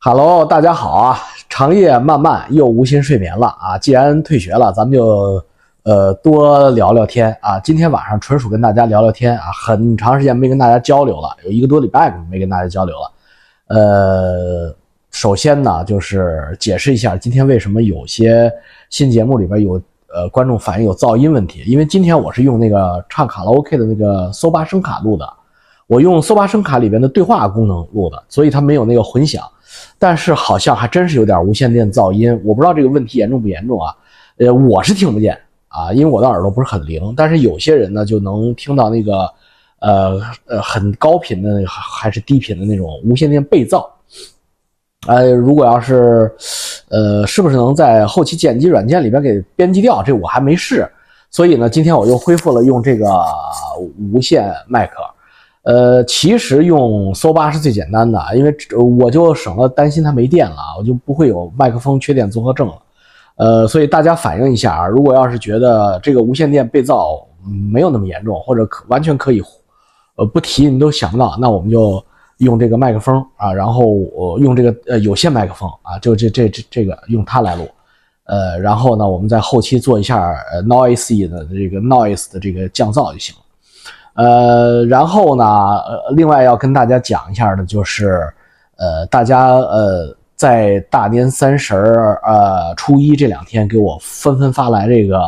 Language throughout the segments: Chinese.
哈喽大家好啊！长夜漫漫，又无心睡眠了啊！既然退学了，咱们就呃多聊聊天啊。今天晚上纯属跟大家聊聊天啊，很长时间没跟大家交流了，有一个多礼拜没跟大家交流了。呃，首先呢，就是解释一下今天为什么有些新节目里边有呃观众反映有噪音问题，因为今天我是用那个唱卡拉 OK 的那个搜吧声卡录的，我用搜吧声卡里边的对话功能录的，所以它没有那个混响。但是好像还真是有点无线电噪音，我不知道这个问题严重不严重啊？呃，我是听不见啊，因为我的耳朵不是很灵。但是有些人呢就能听到那个，呃呃，很高频的还是低频的那种无线电被噪。呃，如果要是，呃，是不是能在后期剪辑软件里边给编辑掉？这我还没试。所以呢，今天我又恢复了用这个无线麦克。呃，其实用搜八是最简单的，因为我就省了担心它没电了，我就不会有麦克风缺电综合症了。呃，所以大家反映一下啊，如果要是觉得这个无线电被噪没有那么严重，或者可完全可以，呃，不提你都想不到，那我们就用这个麦克风啊，然后我用这个呃有线麦克风啊，就这这这这个用它来录，呃，然后呢，我们在后期做一下呃 noisy 的这个 noise 的这个降噪就行了。呃，然后呢，呃，另外要跟大家讲一下的，就是，呃，大家呃，在大年三十儿、呃初一这两天给我纷纷发来这个，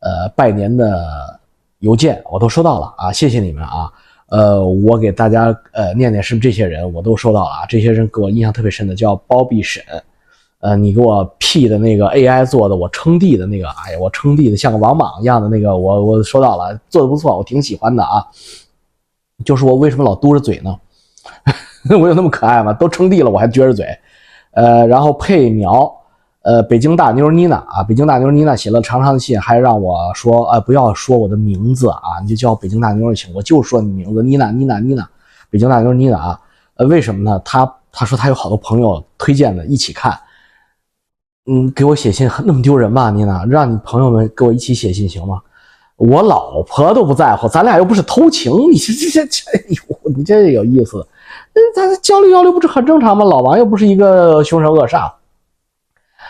呃，拜年的邮件，我都收到了啊，谢谢你们啊，呃，我给大家呃念念是不这些人我都收到了啊，这些人给我印象特别深的叫包庇沈。呃，你给我 P 的那个 AI 做的，我称帝的那个，哎呀，我称帝的像个王莽一样的那个，我我收到了，做的不错，我挺喜欢的啊。就是我为什么老嘟着嘴呢？我有那么可爱吗？都称帝了，我还撅着嘴。呃，然后配苗，呃，北京大妞妮娜啊，北京大妞妮娜写了长长的信，还让我说，呃，不要说我的名字啊，你就叫北京大妞就行，我就说你名字，妮娜，妮娜，妮娜，北京大妞妮娜啊。呃，为什么呢？她她说她有好多朋友推荐的，一起看。嗯，给我写信那么丢人吗？妮娜，让你朋友们给我一起写信行吗？我老婆都不在乎，咱俩又不是偷情，你这这这，哎呦，你这有意思，嗯咱交流交流不是很正常吗？老王又不是一个凶神恶煞。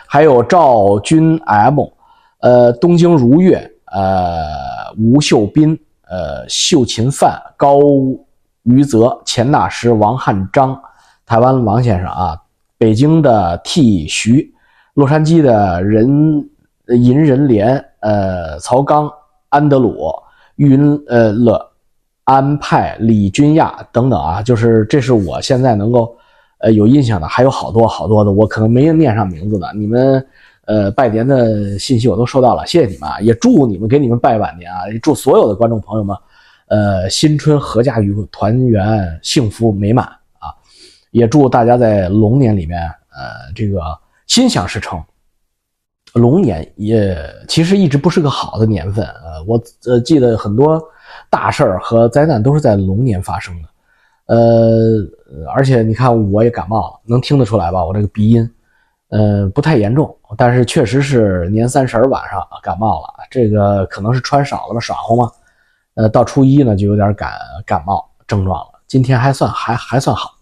还有赵军 M，呃，东京如月，呃，吴秀斌，呃，秀琴范，高于泽，钱大师，王汉章，台湾王先生啊，北京的 T 徐。洛杉矶的人银人联，呃，曹刚、安德鲁、云呃乐、安派、李君亚等等啊，就是这是我现在能够呃有印象的，还有好多好多的，我可能没念上名字的。你们呃拜年的信息我都收到了，谢谢你们啊！也祝你们给你们拜晚年啊！祝所有的观众朋友们，呃，新春阖家愉团圆，幸福美满啊！也祝大家在龙年里面，呃，这个。心想事成，龙年也其实一直不是个好的年份。呃，我呃记得很多大事儿和灾难都是在龙年发生的。呃，而且你看我也感冒了，能听得出来吧？我这个鼻音，呃，不太严重，但是确实是年三十晚上感冒了。这个可能是穿少了吧，耍乎嘛。呃，到初一呢就有点感感冒症状了。今天还算还还算好。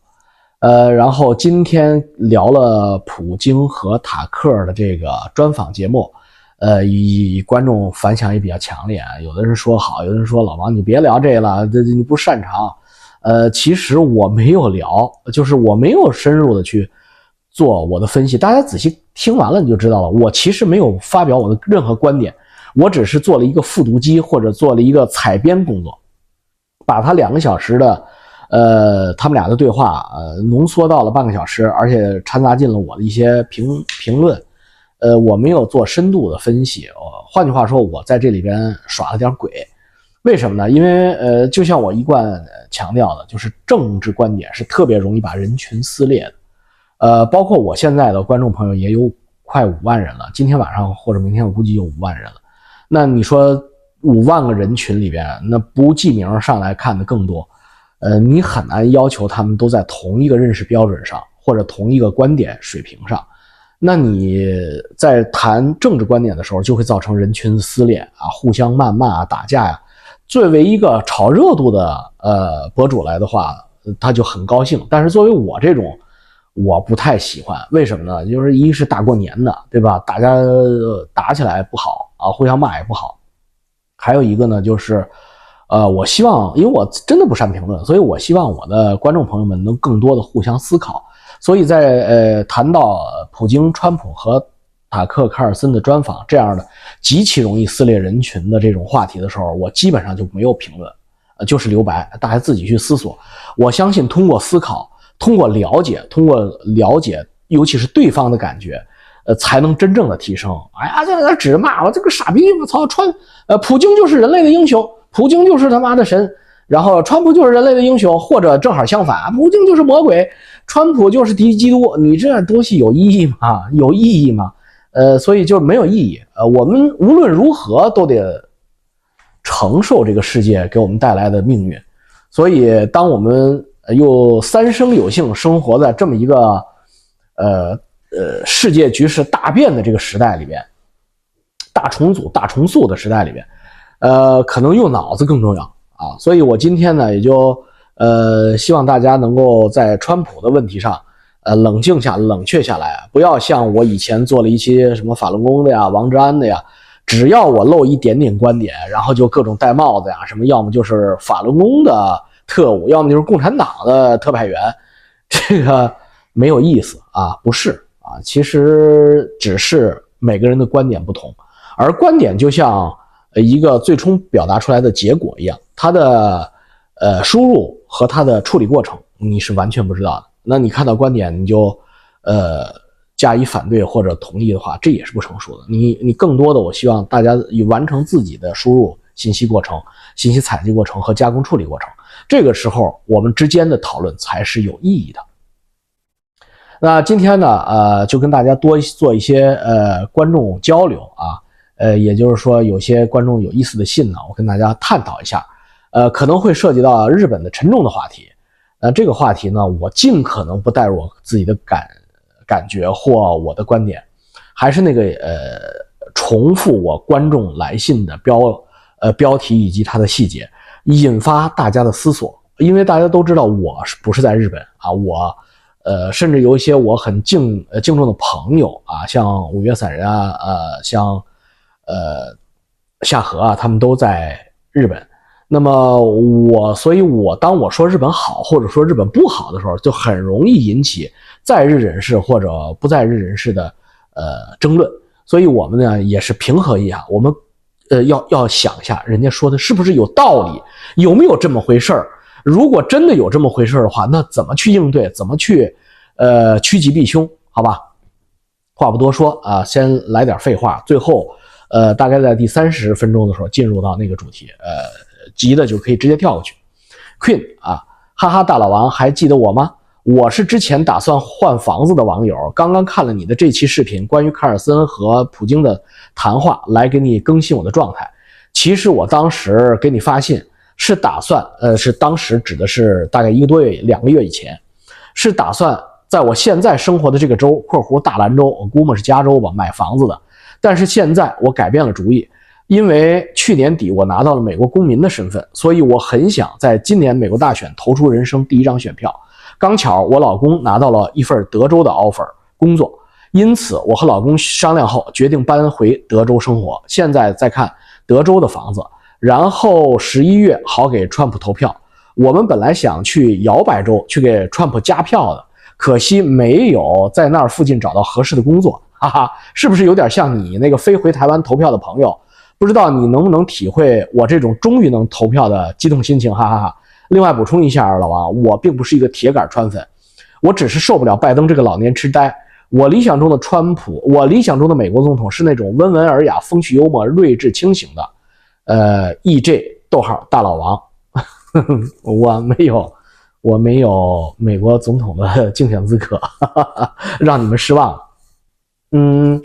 呃，然后今天聊了普京和塔克的这个专访节目，呃，以观众反响也比较强烈啊。有的人说好，有的人说老王你别聊这了，这你不擅长。呃，其实我没有聊，就是我没有深入的去做我的分析。大家仔细听完了你就知道了，我其实没有发表我的任何观点，我只是做了一个复读机或者做了一个采编工作，把他两个小时的。呃，他们俩的对话，呃，浓缩到了半个小时，而且掺杂进了我的一些评评论，呃，我没有做深度的分析。换句话说，我在这里边耍了点鬼。为什么呢？因为，呃，就像我一贯强调的，就是政治观点是特别容易把人群撕裂的。呃，包括我现在的观众朋友也有快五万人了，今天晚上或者明天我估计有五万人了。那你说五万个人群里边，那不记名上来看的更多。呃，你很难要求他们都在同一个认识标准上，或者同一个观点水平上。那你在谈政治观点的时候，就会造成人群撕裂啊，互相谩骂啊，打架呀。作为一个炒热度的呃博主来的话，他就很高兴。但是作为我这种，我不太喜欢。为什么呢？就是一是大过年的，对吧？大家打起来不好啊，互相骂也不好。还有一个呢，就是，呃，我希望，因为我真的不善评论，所以我希望我的观众朋友们能更多的互相思考。所以在呃谈到普京、川普和塔克·卡尔森的专访这样的极其容易撕裂人群的这种话题的时候，我基本上就没有评论，呃，就是留白，大家自己去思索。我相信通过思考、通过了解、通过了解，尤其是对方的感觉，呃，才能真正的提升。哎呀，在那指着骂我这个傻逼，我操，川，呃，普京就是人类的英雄，普京就是他妈的神，然后川普就是人类的英雄，或者正好相反，普京就是魔鬼，川普就是敌基督。你这东西有意义吗？有意义吗？呃，所以就没有意义。呃，我们无论如何都得承受这个世界给我们带来的命运。所以，当我们又三生有幸生活在这么一个呃呃世界局势大变的这个时代里边，大重组、大重塑的时代里边，呃，可能用脑子更重要啊。所以我今天呢，也就呃希望大家能够在川普的问题上。呃，冷静下，冷却下来，不要像我以前做了一些什么法轮功的呀、王志安的呀，只要我露一点点观点，然后就各种戴帽子呀，什么要么就是法轮功的特务，要么就是共产党的特派员，这个没有意思啊，不是啊，其实只是每个人的观点不同，而观点就像一个最终表达出来的结果一样，它的呃输入和它的处理过程你是完全不知道的。那你看到观点，你就，呃，加以反对或者同意的话，这也是不成熟的。你你更多的，我希望大家以完成自己的输入信息过程、信息采集过程和加工处理过程。这个时候，我们之间的讨论才是有意义的。那今天呢，呃，就跟大家多做一些呃观众交流啊，呃，也就是说，有些观众有意思的信呢，我跟大家探讨一下，呃，可能会涉及到日本的沉重的话题。那这个话题呢，我尽可能不带入我自己的感感觉或我的观点，还是那个呃，重复我观众来信的标呃标题以及它的细节，引发大家的思索。因为大家都知道我是不是在日本啊？我呃，甚至有一些我很敬呃敬重的朋友啊，像五月散人啊，呃，像呃夏河啊，他们都在日本。那么我，所以我当我说日本好或者说日本不好的时候，就很容易引起在日人士或者不在日人士的呃争论。所以我们呢也是平和一下，我们呃要要想一下，人家说的是不是有道理，有没有这么回事儿？如果真的有这么回事儿的话，那怎么去应对？怎么去呃趋吉避凶？好吧，话不多说啊，先来点废话。最后呃，大概在第三十分钟的时候进入到那个主题，呃。急的就可以直接跳过去，Queen 啊，哈哈，大老王还记得我吗？我是之前打算换房子的网友，刚刚看了你的这期视频，关于卡尔森和普京的谈话，来给你更新我的状态。其实我当时给你发信是打算，呃，是当时指的是大概一个多月、两个月以前，是打算在我现在生活的这个州（括弧大兰州），我估摸是加州吧，买房子的。但是现在我改变了主意。因为去年底我拿到了美国公民的身份，所以我很想在今年美国大选投出人生第一张选票。刚巧我老公拿到了一份德州的 offer 工作，因此我和老公商量后决定搬回德州生活。现在在看德州的房子，然后十一月好给川普投票。我们本来想去摇摆州去给川普加票的，可惜没有在那儿附近找到合适的工作。哈哈，是不是有点像你那个飞回台湾投票的朋友？不知道你能不能体会我这种终于能投票的激动心情，哈哈哈！另外补充一下，老王，我并不是一个铁杆川粉，我只是受不了拜登这个老年痴呆。我理想中的川普，我理想中的美国总统是那种温文尔雅、风趣幽默、睿智清醒的。呃，E.J. 逗号大老王，我没有，我没有美国总统的竞选资格，让你们失望了。嗯。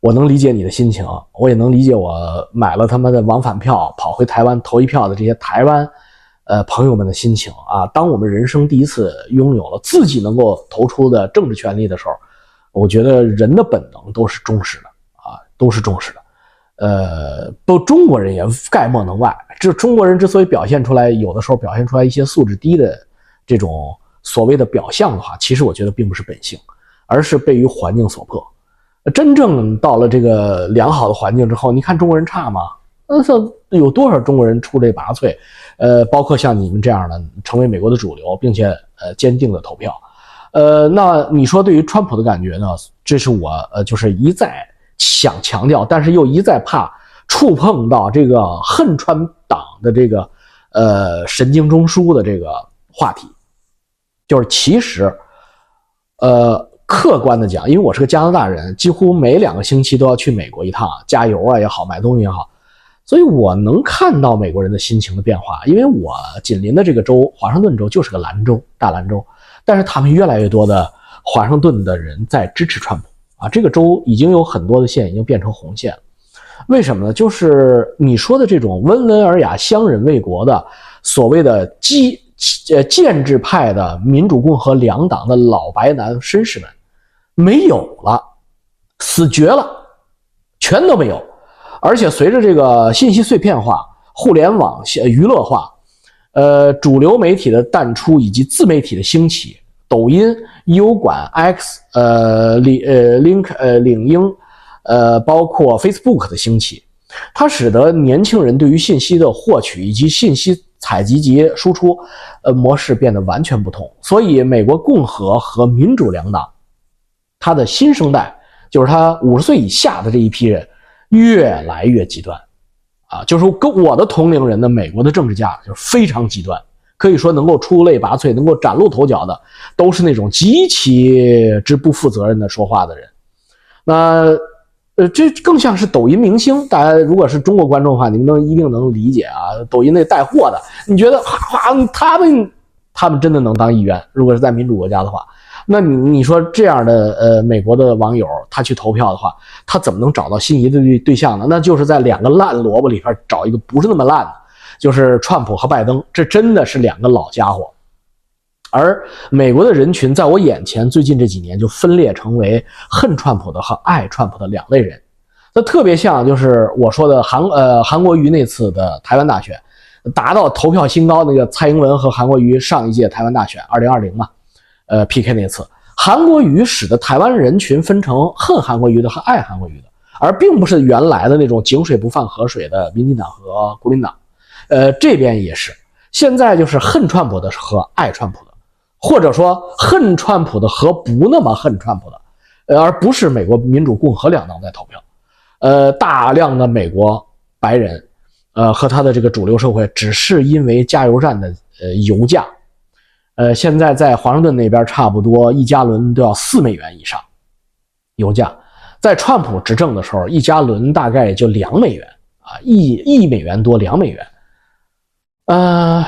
我能理解你的心情，我也能理解我买了他妈的往返票跑回台湾投一票的这些台湾，呃朋友们的心情啊！当我们人生第一次拥有了自己能够投出的政治权利的时候，我觉得人的本能都是忠实的啊，都是忠实的。呃，不，中国人也概莫能外。这中国人之所以表现出来，有的时候表现出来一些素质低的这种所谓的表象的话，其实我觉得并不是本性，而是被于环境所迫。真正到了这个良好的环境之后，你看中国人差吗？那有多少中国人出类拔萃？呃，包括像你们这样的成为美国的主流，并且呃坚定的投票。呃，那你说对于川普的感觉呢？这是我呃就是一再想强调，但是又一再怕触碰到这个恨川党的这个呃神经中枢的这个话题。就是其实，呃，客观的讲，因为我是个加拿大人，几乎每两个星期都要去美国一趟，加油啊也好，买东西也好，所以我能看到美国人的心情的变化。因为我紧邻的这个州华盛顿州就是个蓝州，大蓝州，但是他们越来越多的华盛顿的人在支持川普啊，这个州已经有很多的县已经变成红线。为什么呢？就是你说的这种温文尔雅、乡人为国的所谓的基。呃，建制派的民主共和两党的老白男绅士们没有了，死绝了，全都没有。而且随着这个信息碎片化、互联网娱乐化，呃，主流媒体的淡出以及自媒体的兴起，抖音、优管、X、呃领呃 Link 呃领英，呃，包括 Facebook 的兴起，它使得年轻人对于信息的获取以及信息。采集及输出，呃，模式变得完全不同。所以，美国共和和民主两党，它的新生代，就是他五十岁以下的这一批人，越来越极端，啊，就是跟我的同龄人的美国的政治家就是非常极端，可以说能够出类拔萃、能够崭露头角的，都是那种极其之不负责任的说话的人。那。呃，这更像是抖音明星。大家如果是中国观众的话，你们能一定能理解啊。抖音那带货的，你觉得哗哗，他们他们真的能当议员？如果是在民主国家的话，那你你说这样的呃美国的网友，他去投票的话，他怎么能找到心仪的对对象呢？那就是在两个烂萝卜里边找一个不是那么烂的，就是川普和拜登，这真的是两个老家伙。而美国的人群在我眼前，最近这几年就分裂成为恨川普的和爱川普的两类人。那特别像就是我说的韩呃韩国瑜那次的台湾大选，达到投票新高那个蔡英文和韩国瑜上一届台湾大选二零二零嘛，呃 PK 那次，韩国瑜使得台湾人群分成恨韩国瑜的和爱韩国瑜的，而并不是原来的那种井水不犯河水的民进党和国民党。呃，这边也是，现在就是恨川普的和爱川普的。或者说恨川普的和不那么恨川普的，而不是美国民主共和两党在投票，呃，大量的美国白人，呃，和他的这个主流社会，只是因为加油站的呃油价，呃，现在在华盛顿那边差不多一加仑都要四美元以上，油价，在川普执政的时候，一加仑大概也就两美元啊，一一美元多两美元，呃。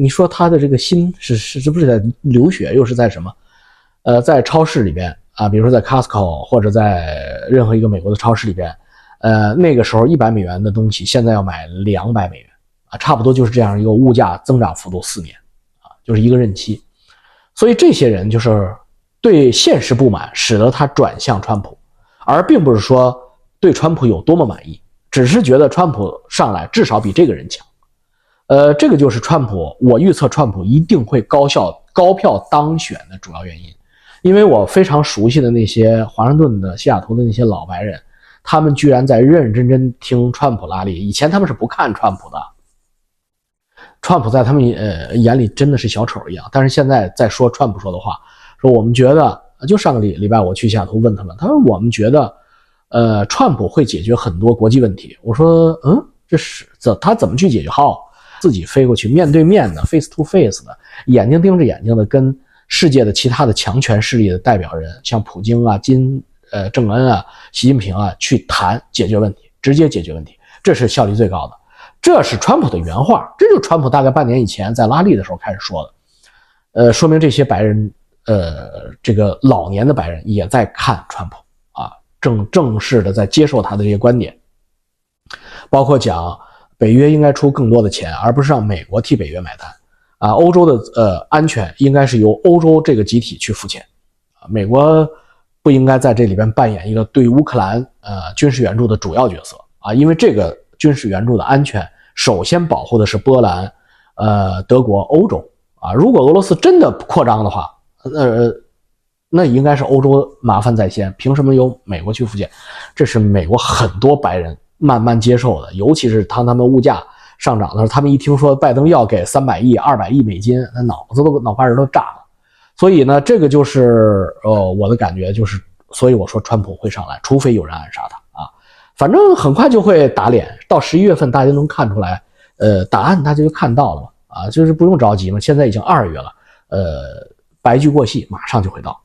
你说他的这个心是是是不是在流血，又是在什么？呃，在超市里边啊，比如说在 Costco 或者在任何一个美国的超市里边，呃，那个时候一百美元的东西，现在要买两百美元啊，差不多就是这样一个物价增长幅度，四年啊，就是一个任期。所以这些人就是对现实不满，使得他转向川普，而并不是说对川普有多么满意，只是觉得川普上来至少比这个人强。呃，这个就是川普，我预测川普一定会高效高票当选的主要原因，因为我非常熟悉的那些华盛顿的、西雅图的那些老白人，他们居然在认认真真听川普拉力。以前他们是不看川普的，川普在他们呃眼里真的是小丑一样。但是现在在说川普说的话，说我们觉得，就上个礼礼拜我去西雅图问他们，他说我们觉得，呃，川普会解决很多国际问题。我说，嗯，这是怎他怎么去解决？好。自己飞过去，面对面的，face to face 的，眼睛盯着眼睛的，跟世界的其他的强权势力的代表人，像普京啊、金呃正恩啊、习近平啊，去谈解决问题，直接解决问题，这是效率最高的。这是川普的原话，这就是川普大概半年以前在拉力的时候开始说的。呃，说明这些白人，呃，这个老年的白人也在看川普啊，正正式的在接受他的这些观点，包括讲。北约应该出更多的钱，而不是让美国替北约买单，啊，欧洲的呃安全应该是由欧洲这个集体去付钱，啊，美国不应该在这里边扮演一个对乌克兰呃军事援助的主要角色啊，因为这个军事援助的安全首先保护的是波兰、呃德国、欧洲啊。如果俄罗斯真的扩张的话，呃，那应该是欧洲麻烦在先，凭什么由美国去付钱？这是美国很多白人慢慢接受的，尤其是当他们物价上涨的时候，他们一听说拜登要给三百亿、二百亿美金，那脑子都脑瓜仁都炸了。所以呢，这个就是呃我的感觉，就是所以我说川普会上来，除非有人暗杀他啊，反正很快就会打脸。到十一月份，大家能看出来，呃，答案大家就看到了嘛，啊，就是不用着急嘛。现在已经二月了，呃，白驹过隙，马上就会到。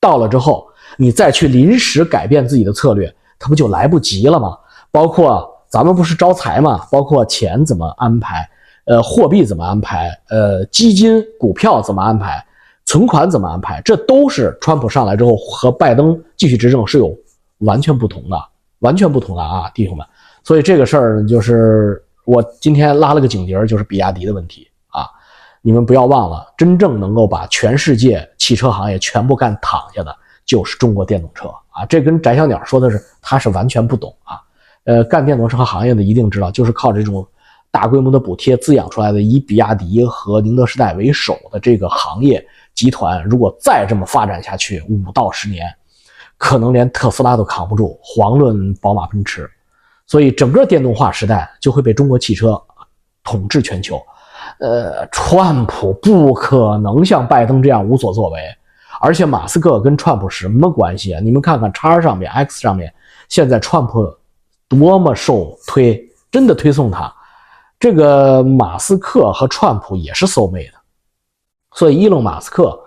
到了之后，你再去临时改变自己的策略，它不就来不及了吗？包括咱们不是招财嘛，包括钱怎么安排，呃，货币怎么安排，呃，基金、股票怎么安排。存款怎么安排？这都是川普上来之后和拜登继续执政是有完全不同的，完全不同的啊，弟兄们。所以这个事儿就是我今天拉了个警笛，就是比亚迪的问题啊。你们不要忘了，真正能够把全世界汽车行业全部干躺下的，就是中国电动车啊。这跟翟小鸟说的是，他是完全不懂啊。呃，干电动车行业的一定知道，就是靠这种大规模的补贴滋养出来的，以比亚迪和宁德时代为首的这个行业。集团如果再这么发展下去，五到十年，可能连特斯拉都扛不住，遑论宝马、奔驰。所以，整个电动化时代就会被中国汽车统治全球。呃，川普不可能像拜登这样无所作为，而且马斯克跟川普什么关系啊？你们看看叉上面、X 上面，现在川普多么受推，真的推送他。这个马斯克和川普也是 soul mate。所以，伊隆·马斯克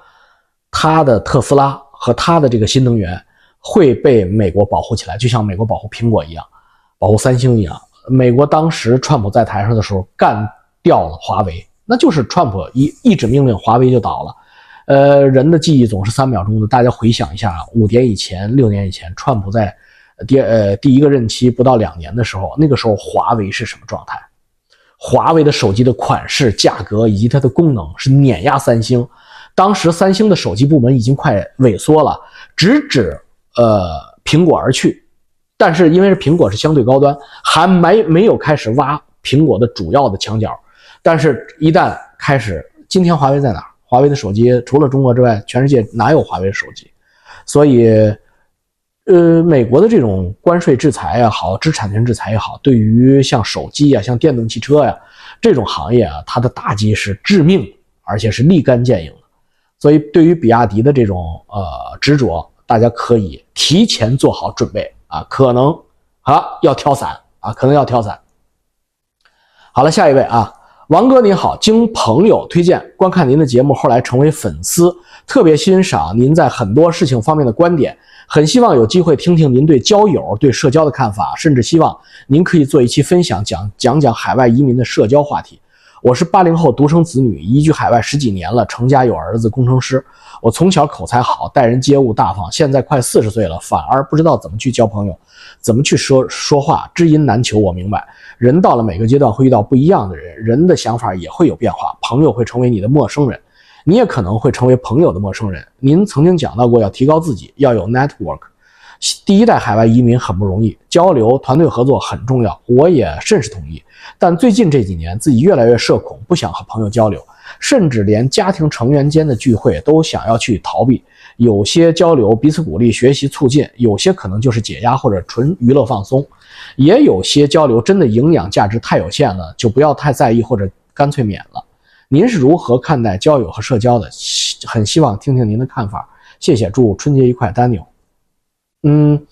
他的特斯拉和他的这个新能源会被美国保护起来，就像美国保护苹果一样，保护三星一样。美国当时川普在台上的时候干掉了华为，那就是川普一一纸命令，华为就倒了。呃，人的记忆总是三秒钟的，大家回想一下，五年以前、六年以前，川普在第呃第一个任期不到两年的时候，那个时候华为是什么状态？华为的手机的款式、价格以及它的功能是碾压三星。当时三星的手机部门已经快萎缩了，直指呃苹果而去。但是因为是苹果是相对高端，还没没有开始挖苹果的主要的墙角。但是，一旦开始，今天华为在哪？华为的手机除了中国之外，全世界哪有华为手机？所以。呃，美国的这种关税制裁也好，知识产权制裁也好，对于像手机呀、像电动汽车呀这种行业啊，它的打击是致命，而且是立竿见影的。所以，对于比亚迪的这种呃执着，大家可以提前做好准备啊，可能啊要跳伞啊，可能要跳伞。好了，下一位啊，王哥您好，经朋友推荐观看您的节目，后来成为粉丝，特别欣赏您在很多事情方面的观点。很希望有机会听听您对交友、对社交的看法，甚至希望您可以做一期分享，讲讲讲海外移民的社交话题。我是八零后独生子女，移居海外十几年了，成家有儿子，工程师。我从小口才好，待人接物大方，现在快四十岁了，反而不知道怎么去交朋友，怎么去说说话，知音难求。我明白，人到了每个阶段会遇到不一样的人，人的想法也会有变化，朋友会成为你的陌生人。你也可能会成为朋友的陌生人。您曾经讲到过，要提高自己，要有 network。第一代海外移民很不容易，交流、团队合作很重要，我也甚是同意。但最近这几年，自己越来越社恐，不想和朋友交流，甚至连家庭成员间的聚会都想要去逃避。有些交流彼此鼓励、学习促进，有些可能就是解压或者纯娱乐放松，也有些交流真的营养价值太有限了，就不要太在意或者干脆免了。您是如何看待交友和社交的？很希望听听您的看法，谢谢。祝春节愉快，Daniel。嗯，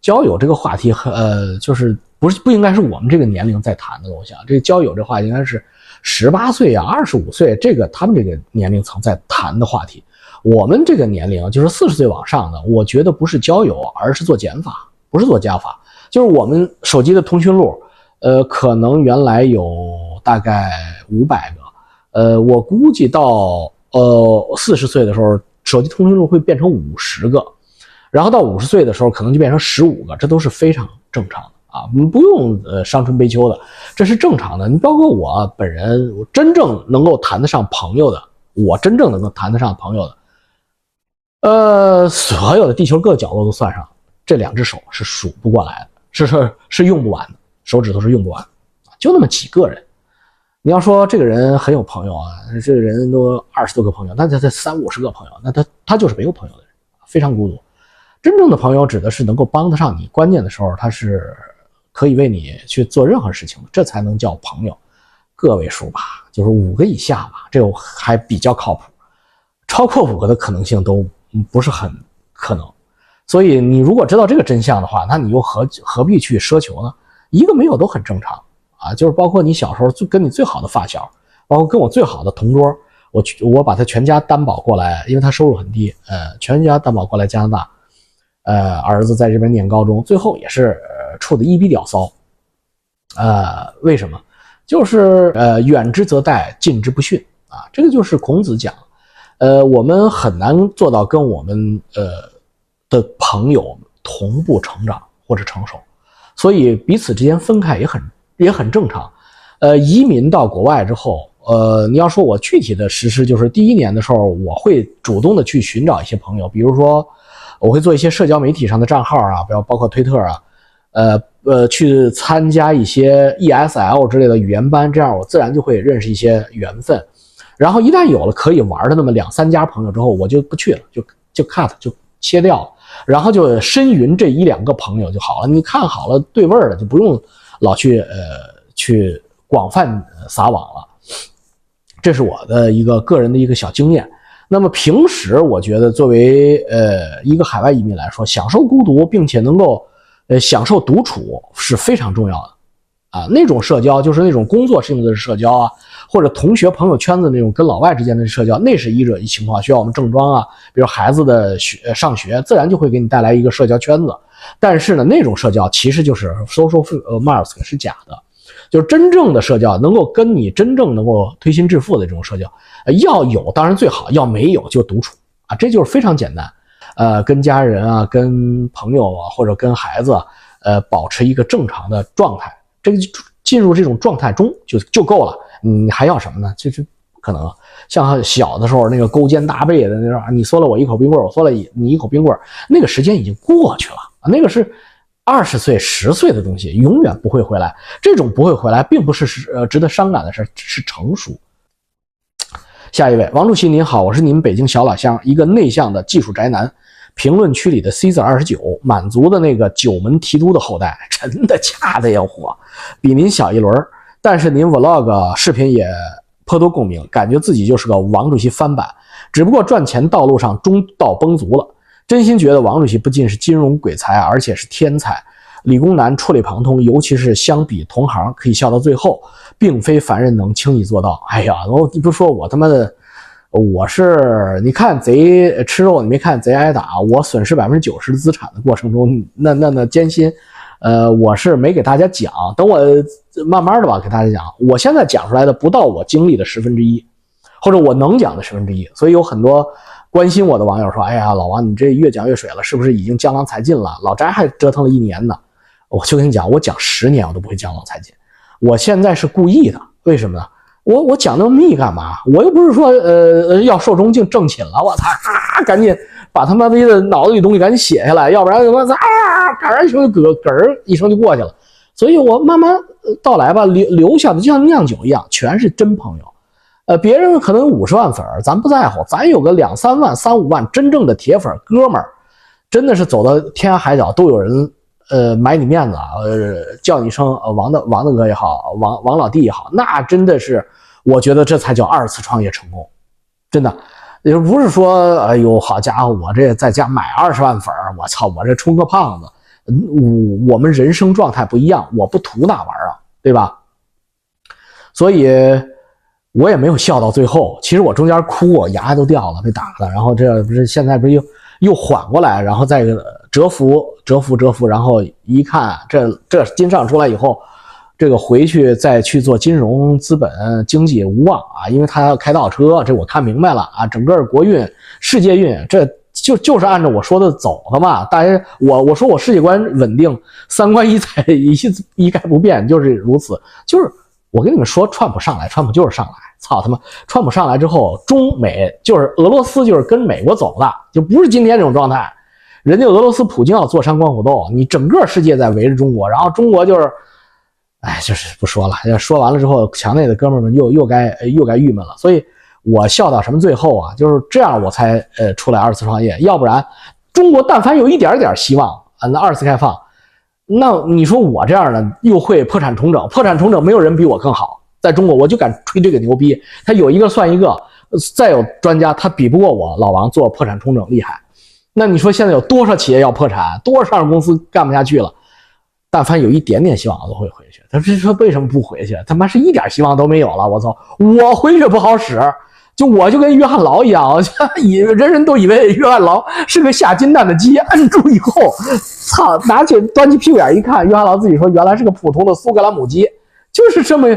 交友这个话题，和呃，就是不是不应该是我们这个年龄在谈的。我想，这个交友这话应该是十八岁啊、二十五岁这个他们这个年龄层在谈的话题。我们这个年龄就是四十岁往上的，我觉得不是交友，而是做减法，不是做加法。就是我们手机的通讯录，呃，可能原来有大概五百个。呃，我估计到呃四十岁的时候，手机通讯录会变成五十个，然后到五十岁的时候，可能就变成十五个，这都是非常正常的啊，你不用呃伤春悲秋的，这是正常的。你包括我本人，我真正能够谈得上朋友的，我真正能够谈得上朋友的，呃，所有的地球各角落都算上，这两只手是数不过来的，是是是用不完的，手指头是用不完，就那么几个人。你要说这个人很有朋友啊，这个人都二十多个朋友，那他他三五十个朋友，那他他就是没有朋友的人，非常孤独。真正的朋友指的是能够帮得上你关键的时候，他是可以为你去做任何事情的，这才能叫朋友。个位数吧，就是五个以下吧，这还比较靠谱。超过五个的可能性都不是很可能。所以你如果知道这个真相的话，那你又何何必去奢求呢？一个没有都很正常啊，就是包括你小时候最跟你最好的发小，包括跟我最好的同桌，我去我把他全家担保过来，因为他收入很低，呃，全家担保过来加拿大。呃，儿子在这边念高中，最后也是处的一笔屌骚。呃，为什么？就是呃，远之则殆，近之不逊啊。这个就是孔子讲，呃，我们很难做到跟我们呃的朋友同步成长或者成熟，所以彼此之间分开也很也很正常。呃，移民到国外之后，呃，你要说我具体的实施，就是第一年的时候，我会主动的去寻找一些朋友，比如说。我会做一些社交媒体上的账号啊，比如包括推特啊，呃呃，去参加一些 ESL 之类的语言班，这样我自然就会认识一些缘分。然后一旦有了可以玩的那么两三家朋友之后，我就不去了，就就 cut 就切掉，然后就深云这一两个朋友就好了。你看好了对味儿了，就不用老去呃去广泛撒网了。这是我的一个个人的一个小经验。那么平时我觉得，作为呃一个海外移民来说，享受孤独，并且能够呃享受独处是非常重要的，啊，那种社交就是那种工作性质的社交啊，或者同学朋友圈子那种跟老外之间的社交，那是一者一情况，需要我们正装啊，比如孩子的学上学，自然就会给你带来一个社交圈子，但是呢，那种社交其实就是 social 呃 mask 是假的。就是真正的社交，能够跟你真正能够推心置腹的这种社交，要有当然最好，要没有就独处啊，这就是非常简单。呃，跟家人啊，跟朋友啊，或者跟孩子，呃，保持一个正常的状态，这个进入这种状态中就就够了。你还要什么呢？就是可能像小的时候那个勾肩搭背的那种，你嗦了我一口冰棍，我嗦了你一口冰棍，那个时间已经过去了，那个是。二十岁、十岁的东西永远不会回来，这种不会回来，并不是是呃值得伤感的事，是成熟。下一位，王主席您好，我是你们北京小老乡，一个内向的技术宅男，评论区里的 C 字二十九，满族的那个九门提督的后代，真的假的要火，比您小一轮，但是您 Vlog 视频也颇多共鸣，感觉自己就是个王主席翻版，只不过赚钱道路上中道崩足了。真心觉得王主席不仅是金融鬼才，而且是天才，理工男触类旁通，尤其是相比同行可以笑到最后，并非凡人能轻易做到。哎呀，我你不说我他妈的，我是你看贼吃肉，你没看贼挨打，我损失百分之九十资产的过程中，那那那艰辛，呃，我是没给大家讲，等我慢慢的吧给大家讲，我现在讲出来的不到我经历的十分之一，或者我能讲的十分之一，所以有很多。关心我的网友说：“哎呀，老王，你这越讲越水了，是不是已经江郎才尽了？老翟还折腾了一年呢。我就跟你讲，我讲十年我都不会江郎才尽。我现在是故意的，为什么呢？我我讲那么密干嘛？我又不是说呃要寿终正正寝了。我操啊！赶紧把他妈逼的脑子里东西赶紧写下来，要不然我操啊！嘎一声就嗝儿一声就过去了。所以我慢慢到来吧，留留下的就像酿酒一样，全是真朋友。”呃，别人可能有五十万粉儿，咱不在乎，咱有个两三万、三五万真正的铁粉哥们儿，真的是走到天涯海角都有人呃买你面子啊，呃叫你一声王大王大哥也好，王王老弟也好，那真的是我觉得这才叫二次创业成功，真的，也不是说哎呦好家伙，我这在家买二十万粉，我操，我这充个胖子，我我们人生状态不一样，我不图那玩意儿，对吧？所以。我也没有笑到最后，其实我中间哭，我牙都掉了，被打的。然后这不是现在不是又又缓过来，然后再蛰伏、蛰伏、蛰伏，然后一看这这金上出来以后，这个回去再去做金融资本经济无望啊，因为他要开倒车，这我看明白了啊，整个国运、世界运，这就就是按照我说的走的嘛。大家我我说我世界观稳定，三观一在一一概不变，就是如此，就是。我跟你们说，川普上来，川普就是上来，操他妈！川普上来之后，中美就是俄罗斯就是跟美国走的，就不是今天这种状态。人家俄罗斯普京要坐山观虎斗，你整个世界在围着中国，然后中国就是哎，就是不说了。说完了之后，墙内的哥们们又又该又该郁闷了。所以，我笑到什么最后啊？就是这样，我才呃出来二次创业。要不然，中国但凡有一点点希望啊，那二次开放，那你说我这样的又会破产重整，破产重整，没有人比我更好。在中国，我就敢吹这个牛逼。他有一个算一个，再有专家，他比不过我老王做破产重整厉害。那你说现在有多少企业要破产，多少上市公司干不下去了？但凡有一点点希望，都会回去。他说为什么不回去？他妈是一点希望都没有了。我操，我回去不好使。就我就跟约翰劳一样，以人人都以为约翰劳是个下金蛋的鸡，摁住以后，操，拿起端起屁股眼一看，约翰劳自己说原来是个普通的苏格兰母鸡，就是这么。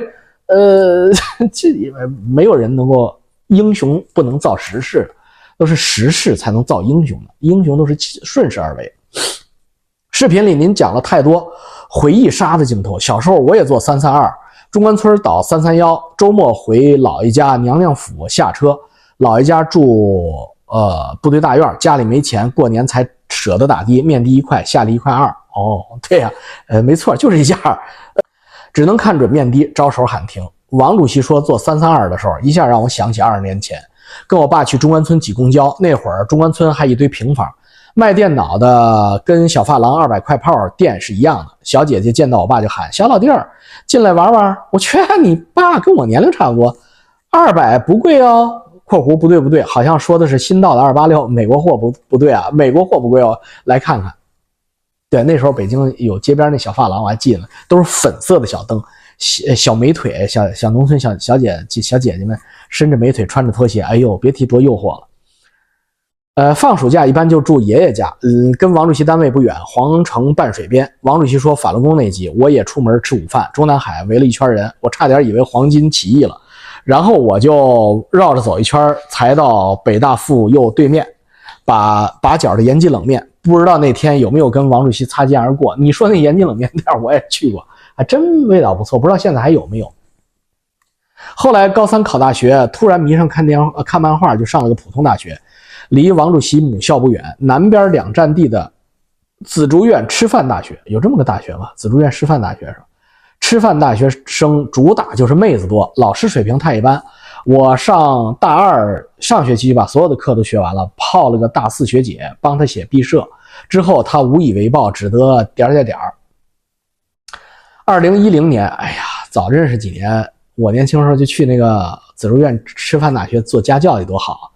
呃，这里面没有人能够英雄不能造时势，都是时势才能造英雄的，英雄都是顺势而为。视频里您讲了太多回忆杀的镜头，小时候我也坐三三二，中关村倒三三幺，周末回姥爷家娘娘府下车，姥爷家住呃部队大院，家里没钱，过年才舍得打的，面的一块，下的一块二。哦，对呀，呃，没错，就是一家。只能看准面的，招手喊停。王主席说坐三三二的时候，一下让我想起二十年前，跟我爸去中关村挤公交，那会儿中关村还一堆平房，卖电脑的跟小发廊二百块炮店是一样的。小姐姐见到我爸就喊：“小老弟儿，进来玩玩。”我劝你爸跟我年龄差不多，二百不贵哦。括弧不对不对，好像说的是新到的二八六，美国货不不对啊，美国货不贵哦，来看看。对，那时候北京有街边那小发廊，我还记得，都是粉色的小灯，小小美腿，小小农村小小姐小姐姐们伸着美腿，穿着拖鞋，哎呦，别提多诱惑了。呃，放暑假一般就住爷爷家，嗯，跟王主席单位不远，皇城半水边。王主席说法轮功那集，我也出门吃午饭，中南海围了一圈人，我差点以为黄金起义了，然后我就绕着走一圈，才到北大附右对面，把把角的延吉冷面。不知道那天有没有跟王主席擦肩而过？你说那延吉冷面店我也去过，还真味道不错。不知道现在还有没有。后来高三考大学，突然迷上看电呃看漫画，就上了个普通大学，离王主席母校不远，南边两站地的紫竹院师范大学。有这么个大学吗？紫竹院师范大学是吧？师范大学生主打就是妹子多，老师水平太一般。我上大二上学期把所有的课都学完了，泡了个大四学姐帮他写毕设，之后他无以为报，只得点点点儿。二零一零年，哎呀，早认识几年，我年轻时候就去那个紫竹院师范大学做家教得多好。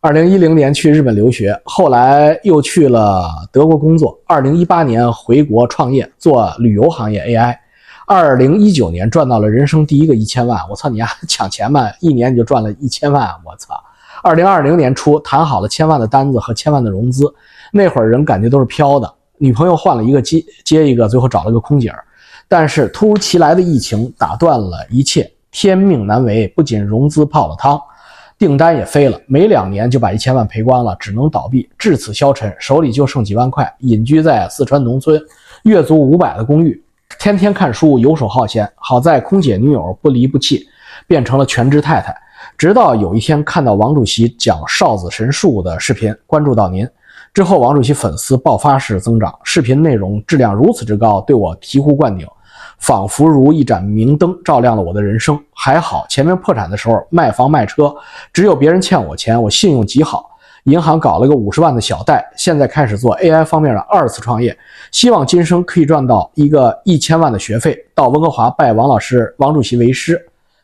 二零一零年去日本留学，后来又去了德国工作。二零一八年回国创业，做旅游行业 AI。二零一九年赚到了人生第一个一千万，我操你丫 抢钱吧！一年你就赚了一千万，我操！二零二零年初谈好了千万的单子和千万的融资，那会儿人感觉都是飘的，女朋友换了一个接接一个，最后找了个空姐儿。但是突如其来的疫情打断了一切，天命难违，不仅融资泡了汤，订单也飞了，没两年就把一千万赔光了，只能倒闭，至此消沉，手里就剩几万块，隐居在四川农村，月租五百的公寓。天天看书，游手好闲。好在空姐女友不离不弃，变成了全职太太。直到有一天看到王主席讲少子神术的视频，关注到您之后，王主席粉丝爆发式增长，视频内容质量如此之高，对我醍醐灌顶，仿佛如一盏明灯，照亮了我的人生。还好前面破产的时候卖房卖车，只有别人欠我钱，我信用极好。银行搞了个五十万的小贷，现在开始做 AI 方面的二次创业，希望今生可以赚到一个一千万的学费，到温哥华拜王老师、王主席为师。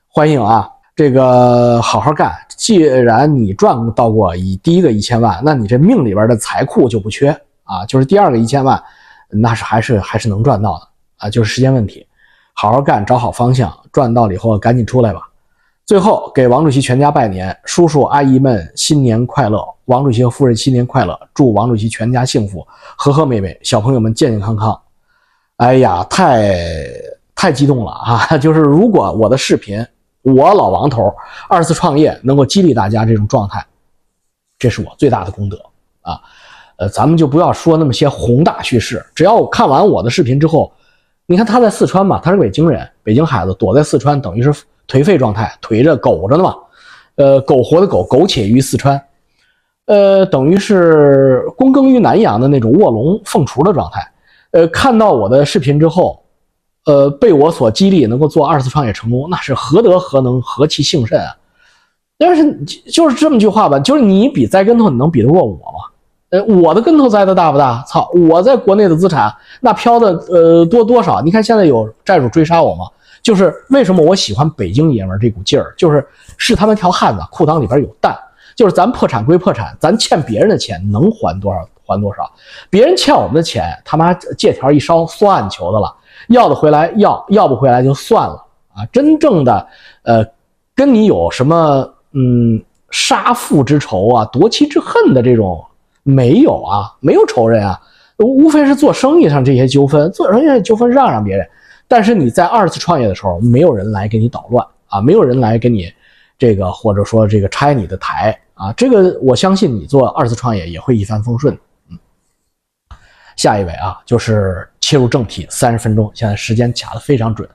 欢迎啊，这个好好干。既然你赚到过以第一个一千万，那你这命里边的财库就不缺啊。就是第二个一千万，那是还是还是能赚到的啊，就是时间问题。好好干，找好方向，赚到了以后赶紧出来吧。最后给王主席全家拜年，叔叔阿姨们新年快乐，王主席和夫人新年快乐，祝王主席全家幸福，和和美美，小朋友们健健康康。哎呀，太太激动了啊！就是如果我的视频，我老王头二次创业能够激励大家这种状态，这是我最大的功德啊！呃，咱们就不要说那么些宏大叙事，只要看完我的视频之后，你看他在四川嘛，他是北京人，北京孩子躲在四川，等于是。颓废状态，颓着苟着呢嘛，呃，苟活的苟，苟且于四川，呃，等于是躬耕于南阳的那种卧龙凤雏的状态。呃，看到我的视频之后，呃，被我所激励，能够做二次创业成功，那是何德何能，何其幸甚啊！但是就是这么句话吧，就是你比栽跟头，你能比得过我吗？呃，我的跟头栽的大不大？操！我在国内的资产那飘的呃多多少？你看现在有债主追杀我吗？就是为什么我喜欢北京爷们这股劲儿，就是是他们条汉子裤裆里边有蛋。就是咱破产归破产，咱欠别人的钱能还多少还多少，别人欠我们的钱，他妈借条一烧，算球的了。要得回来要，要不回来就算了啊！真正的，呃，跟你有什么嗯杀父之仇啊、夺妻之恨的这种没有啊，没有仇人啊，无非是做生意上这些纠纷，做生意纠纷让让别人。但是你在二次创业的时候，没有人来给你捣乱啊，没有人来给你这个或者说这个拆你的台啊，这个我相信你做二次创业也会一帆风顺。下一位啊，就是切入正题，三十分钟，现在时间卡的非常准。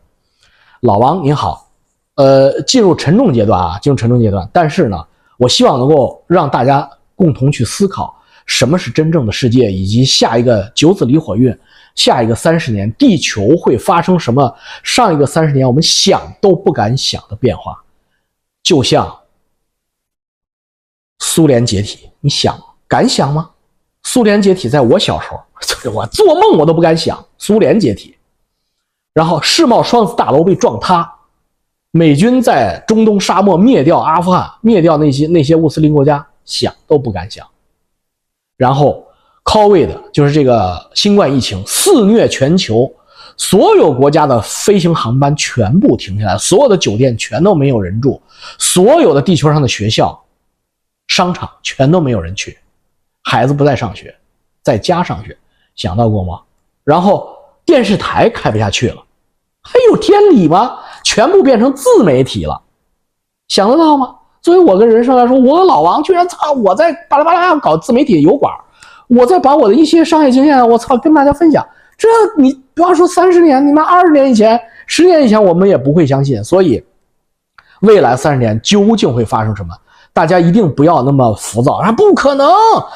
老王您好，呃，进入沉重阶段啊，进入沉重阶段。但是呢，我希望能够让大家共同去思考什么是真正的世界，以及下一个九子离火运，下一个三十年，地球会发生什么？上一个三十年我们想都不敢想的变化，就像苏联解体，你想敢想吗？苏联解体，在我小时候。我做梦我都不敢想苏联解体，然后世贸双子大楼被撞塌，美军在中东沙漠灭掉阿富汗，灭掉那些那些穆斯林国家，想都不敢想。然后 COVID 就是这个新冠疫情肆虐全球，所有国家的飞行航班全部停下来，所有的酒店全都没有人住，所有的地球上的学校、商场全都没有人去，孩子不再上学，在家上学。想到过吗？然后电视台开不下去了，还有天理吗？全部变成自媒体了，想得到吗？作为我跟人生来说，我老王居然操，我在巴拉巴拉搞自媒体油管，我在把我的一些商业经验，我操，跟大家分享。这你不要说三十年，你妈二十年以前、十年以前，我们也不会相信。所以，未来三十年究竟会发生什么？大家一定不要那么浮躁啊！不可能，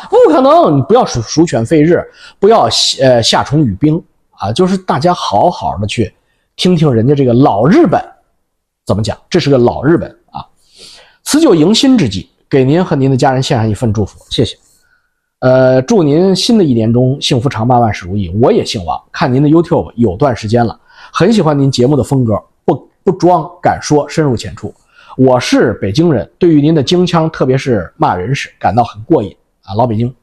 不可能！你不要鼠鼠犬吠日，不要呃夏虫语冰啊！就是大家好好的去听听人家这个老日本怎么讲。这是个老日本！辞旧迎新之际，给您和您的家人献上一份祝福，谢谢。呃，祝您新的一年中幸福常伴，万事如意。我也姓王，看您的 YouTube 有段时间了，很喜欢您节目的风格，不不装，敢说，深入浅出。我是北京人，对于您的京腔，特别是骂人时，感到很过瘾啊！老北京，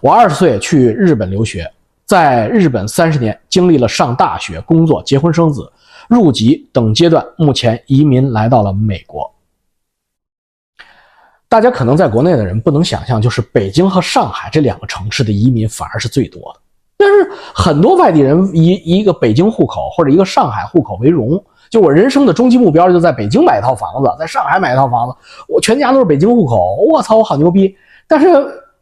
我二十岁去日本留学，在日本三十年，经历了上大学、工作、结婚生子、入籍等阶段，目前移民来到了美国。大家可能在国内的人不能想象，就是北京和上海这两个城市的移民反而是最多的，但是很多外地人以一个北京户口或者一个上海户口为荣。就我人生的终极目标，就在北京买一套房子，在上海买一套房子。我全家都是北京户口，我操，我好牛逼！但是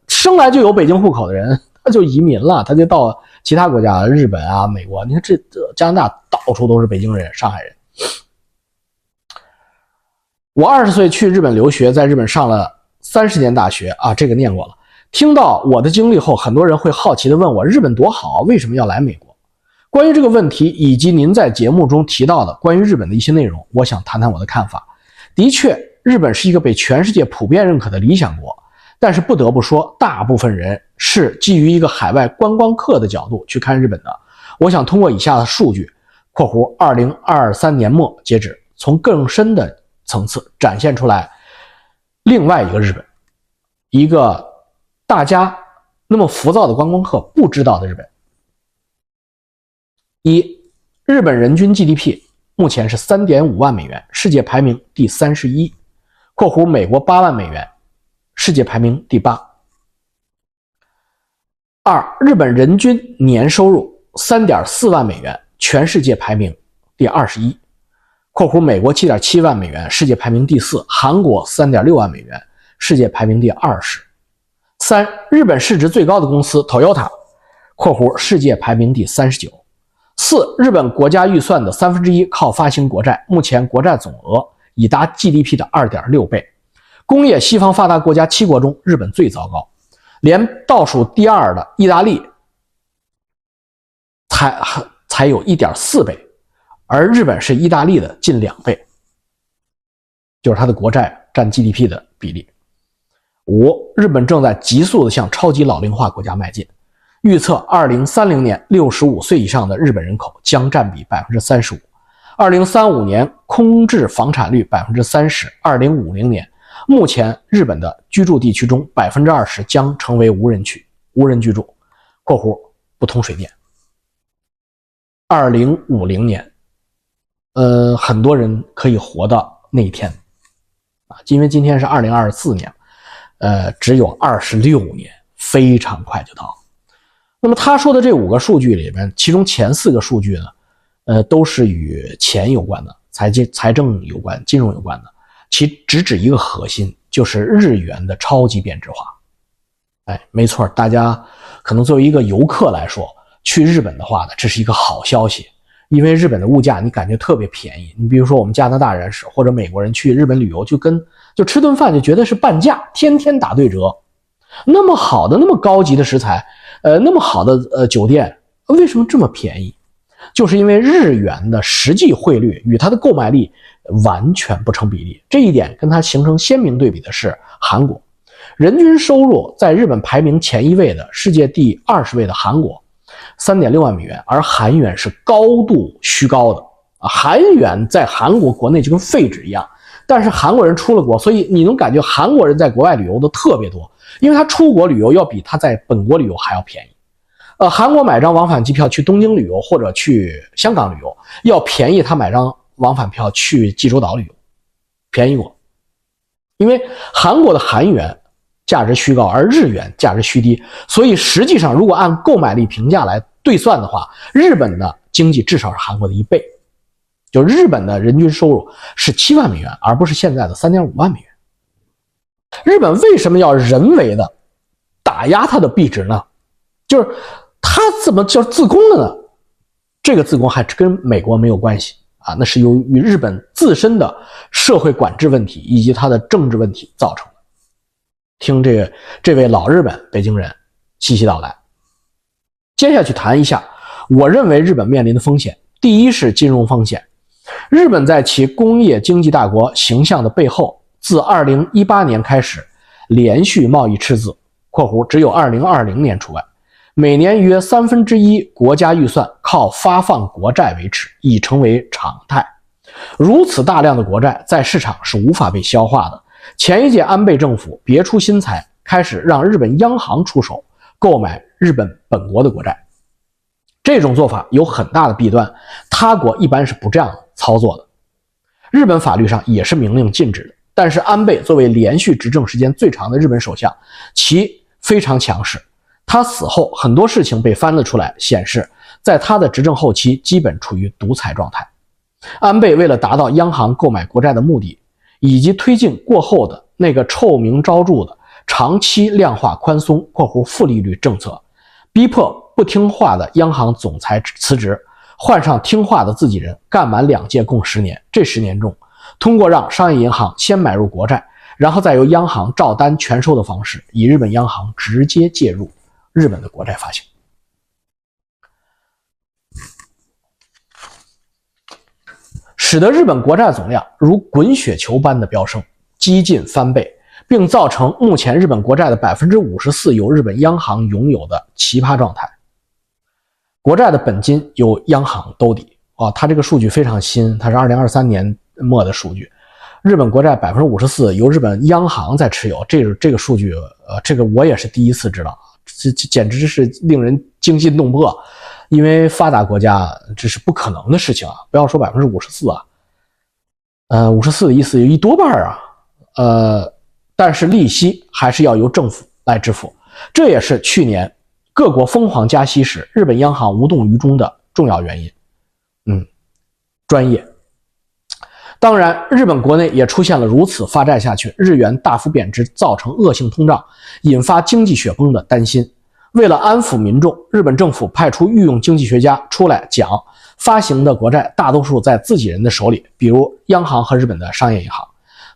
生来就有北京户口的人，他就移民了，他就到其他国家，日本啊、美国。你看这加拿大到处都是北京人、上海人。我二十岁去日本留学，在日本上了三十年大学啊，这个念过了。听到我的经历后，很多人会好奇的问我：日本多好，为什么要来美国？关于这个问题，以及您在节目中提到的关于日本的一些内容，我想谈谈我的看法。的确，日本是一个被全世界普遍认可的理想国，但是不得不说，大部分人是基于一个海外观光客的角度去看日本的。我想通过以下的数据（括弧二零二三年末截止），从更深的层次展现出来另外一个日本，一个大家那么浮躁的观光客不知道的日本。一，日本人均 GDP 目前是三点五万美元，世界排名第三十一（括弧美国八万美元，世界排名第八）。二，日本人均年收入三点四万美元，全世界排名第二十一（括弧美国七点七万美元，世界排名第四，韩国三点六万美元，世界排名第二十）。三，日本市值最高的公司 Toyota（ 括弧世界排名第三十九）。四，日本国家预算的三分之一靠发行国债，目前国债总额已达 GDP 的二点六倍。工业西方发达国家七国中，日本最糟糕，连倒数第二的意大利才才才有一点四倍，而日本是意大利的近两倍，就是它的国债占 GDP 的比例。五，日本正在急速的向超级老龄化国家迈进，预测二零三零年六十五岁以上的日本人口将占比百分之三十五，二零三五年空置房产率百分之三十，二零五零年，目前日本的居住地区中百分之二十将成为无人区，无人居住（括弧不通水电）。二零五零年，呃，很多人可以活到那一天，啊，因为今天是二零二四年。呃，只有二十六年，非常快就到。那么他说的这五个数据里边，其中前四个数据呢，呃，都是与钱有关的，财经、财政有关、金融有关的。其只指一个核心，就是日元的超级贬值化。哎，没错，大家可能作为一个游客来说，去日本的话呢，这是一个好消息，因为日本的物价你感觉特别便宜。你比如说我们加拿大人是或者美国人去日本旅游，就跟。就吃顿饭就觉得是半价，天天打对折，那么好的、那么高级的食材，呃，那么好的呃酒店，为什么这么便宜？就是因为日元的实际汇率与它的购买力完全不成比例。这一点跟它形成鲜明对比的是韩国，人均收入在日本排名前一位的世界第二十位的韩国，三点六万美元，而韩元是高度虚高的啊，韩元在韩国国内就跟废纸一样。但是韩国人出了国，所以你能感觉韩国人在国外旅游的特别多，因为他出国旅游要比他在本国旅游还要便宜。呃，韩国买张往返机票去东京旅游或者去香港旅游要便宜他买张往返票去济州岛旅游，便宜过。因为韩国的韩元价值虚高，而日元价值虚低，所以实际上如果按购买力评价来对算的话，日本的经济至少是韩国的一倍。就日本的人均收入是七万美元，而不是现在的三点五万美元。日本为什么要人为的打压它的币值呢？就是它怎么叫自宫的呢？这个自宫还跟美国没有关系啊，那是由于日本自身的社会管制问题以及它的政治问题造成的。听这这位老日本北京人细细道来。接下去谈一下，我认为日本面临的风险，第一是金融风险。日本在其工业经济大国形象的背后，自2018年开始连续贸易赤字（括弧只有2020年除外），每年约三分之一国家预算靠发放国债维持，已成为常态。如此大量的国债在市场是无法被消化的。前一届安倍政府别出心裁，开始让日本央行出手购买日本本国的国债。这种做法有很大的弊端，他国一般是不这样。操作的，日本法律上也是明令禁止的。但是安倍作为连续执政时间最长的日本首相，其非常强势。他死后很多事情被翻了出来，显示在他的执政后期基本处于独裁状态。安倍为了达到央行购买国债的目的，以及推进过后的那个臭名昭著的长期量化宽松（括弧负利率）政策，逼迫不听话的央行总裁辞职。换上听话的自己人，干满两届共十年。这十年中，通过让商业银行先买入国债，然后再由央行照单全收的方式，以日本央行直接介入日本的国债发行，使得日本国债总量如滚雪球般的飙升，几近翻倍，并造成目前日本国债的百分之五十四由日本央行拥有的奇葩状态。国债的本金由央行兜底啊，它这个数据非常新，它是二零二三年末的数据。日本国债百分之五十四由日本央行在持有，这个这个数据，呃，这个我也是第一次知道，这简直是令人惊心动魄。因为发达国家这是不可能的事情啊！不要说百分之五十四啊，呃，五十四的意思有一多半啊，呃，但是利息还是要由政府来支付，这也是去年。各国疯狂加息时，日本央行无动于衷的重要原因。嗯，专业。当然，日本国内也出现了如此发债下去，日元大幅贬值，造成恶性通胀，引发经济雪崩的担心。为了安抚民众，日本政府派出御用经济学家出来讲，发行的国债大多数在自己人的手里，比如央行和日本的商业银行，